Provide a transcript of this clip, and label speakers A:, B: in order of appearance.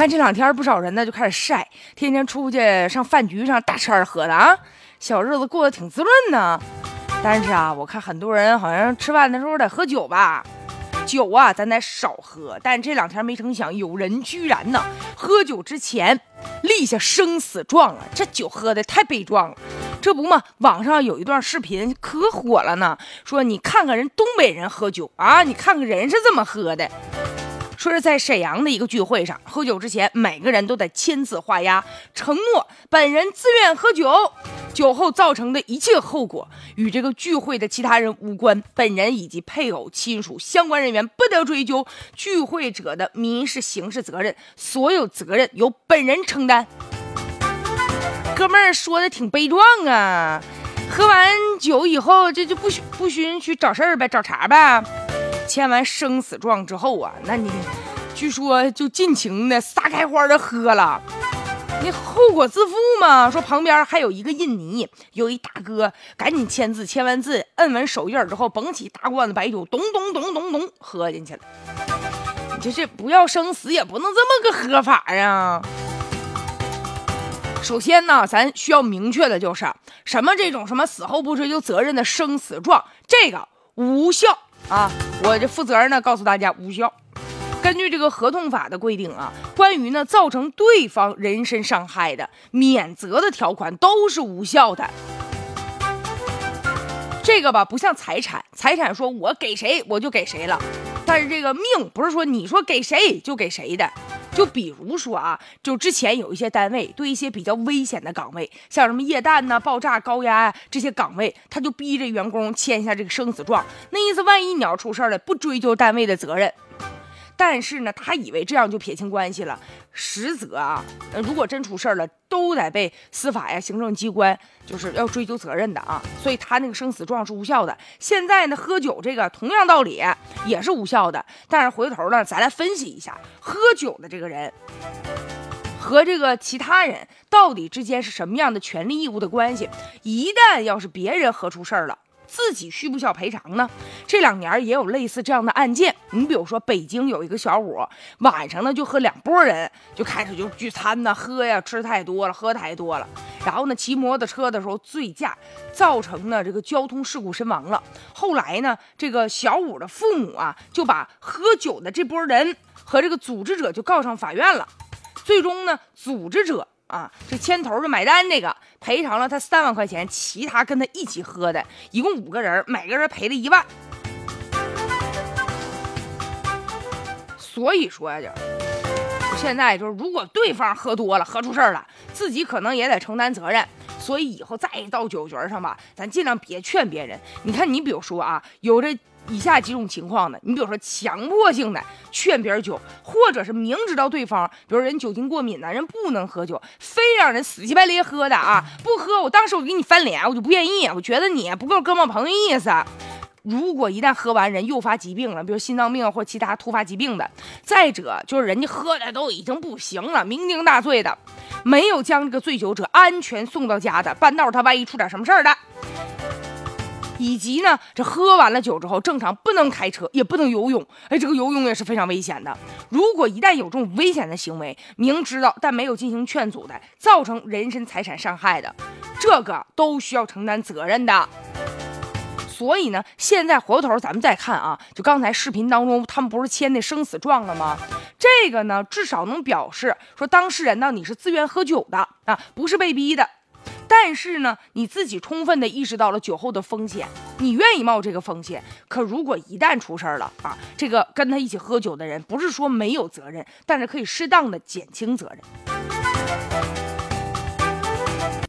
A: 看这两天不少人呢就开始晒，天天出去上饭局上大吃二喝的啊，小日子过得挺滋润呢。但是啊，我看很多人好像吃饭的时候得喝酒吧。酒啊，咱得少喝。但这两天没成想，有人居然呢，喝酒之前立下生死状了。这酒喝的太悲壮了。这不嘛，网上有一段视频可火了呢，说你看看人东北人喝酒啊，你看看人是怎么喝的。说是在沈阳的一个聚会上，喝酒之前每个人都得签字画押，承诺本人自愿喝酒，酒后造成的一切后果与这个聚会的其他人无关，本人以及配偶、亲属、相关人员不得追究聚会者的民事、刑事责任，所有责任由本人承担。哥们儿说的挺悲壮啊，喝完酒以后这就不许不允许找事儿呗，找茬呗。签完生死状之后啊，那你据说就尽情的撒开花的喝了，你后果自负嘛。说旁边还有一个印尼，有一大哥赶紧签字，签完字摁完手印之后，捧起大罐子白酒，咚咚咚咚咚喝进去了。你这这不要生死也不能这么个喝法啊。首先呢，咱需要明确的就是什么这种什么死后不追究责任的生死状，这个无效。啊，我这负责任呢，告诉大家无效。根据这个合同法的规定啊，关于呢造成对方人身伤害的免责的条款都是无效的。这个吧，不像财产，财产说我给谁我就给谁了，但是这个命不是说你说给谁就给谁的。就比如说啊，就之前有一些单位对一些比较危险的岗位，像什么液氮呐、爆炸、高压啊这些岗位，他就逼着员工签下这个生死状，那意思万一你要出事了，不追究单位的责任。但是呢，他以为这样就撇清关系了，实则啊，如果真出事儿了，都得被司法呀、行政机关就是要追究责任的啊。所以他那个生死状是无效的。现在呢，喝酒这个同样道理也是无效的。但是回头呢，咱来分析一下，喝酒的这个人和这个其他人到底之间是什么样的权利义务的关系？一旦要是别人喝出事儿了。自己需不需要赔偿呢？这两年也有类似这样的案件。你比如说，北京有一个小伙，晚上呢就和两拨人就开始就聚餐呢，喝呀，吃太多了，喝太多了，然后呢骑摩托车的时候醉驾，造成了这个交通事故身亡了。后来呢，这个小五的父母啊就把喝酒的这波人和这个组织者就告上法院了。最终呢，组织者。啊，这牵头的买单这个赔偿了他三万块钱，其他跟他一起喝的一共五个人，每个人赔了一万。所以说呀，就现在就是，如果对方喝多了，喝出事儿了，自己可能也得承担责任。所以以后再到酒局上吧，咱尽量别劝别人。你看，你比如说啊，有这。以下几种情况的，你比如说强迫性的劝别人酒，或者是明知道对方，比如人酒精过敏呢，人不能喝酒，非让人死乞白咧喝的啊，不喝，我当时我给你翻脸，我就不愿意，我觉得你不够哥们朋友意思。如果一旦喝完人诱发疾病了，比如心脏病或其他突发疾病的，再者就是人家喝的都已经不行了，酩酊大醉的，没有将这个醉酒者安全送到家的，半道他万一出点什么事儿的。以及呢，这喝完了酒之后，正常不能开车，也不能游泳。哎，这个游泳也是非常危险的。如果一旦有这种危险的行为，明知道但没有进行劝阻的，造成人身财产伤害的，这个都需要承担责任的。所以呢，现在回过头咱们再看啊，就刚才视频当中他们不是签那生死状了吗？这个呢，至少能表示说当事人呢你是自愿喝酒的啊，不是被逼的。但是呢，你自己充分的意识到了酒后的风险，你愿意冒这个风险。可如果一旦出事儿了啊，这个跟他一起喝酒的人不是说没有责任，但是可以适当的减轻责任。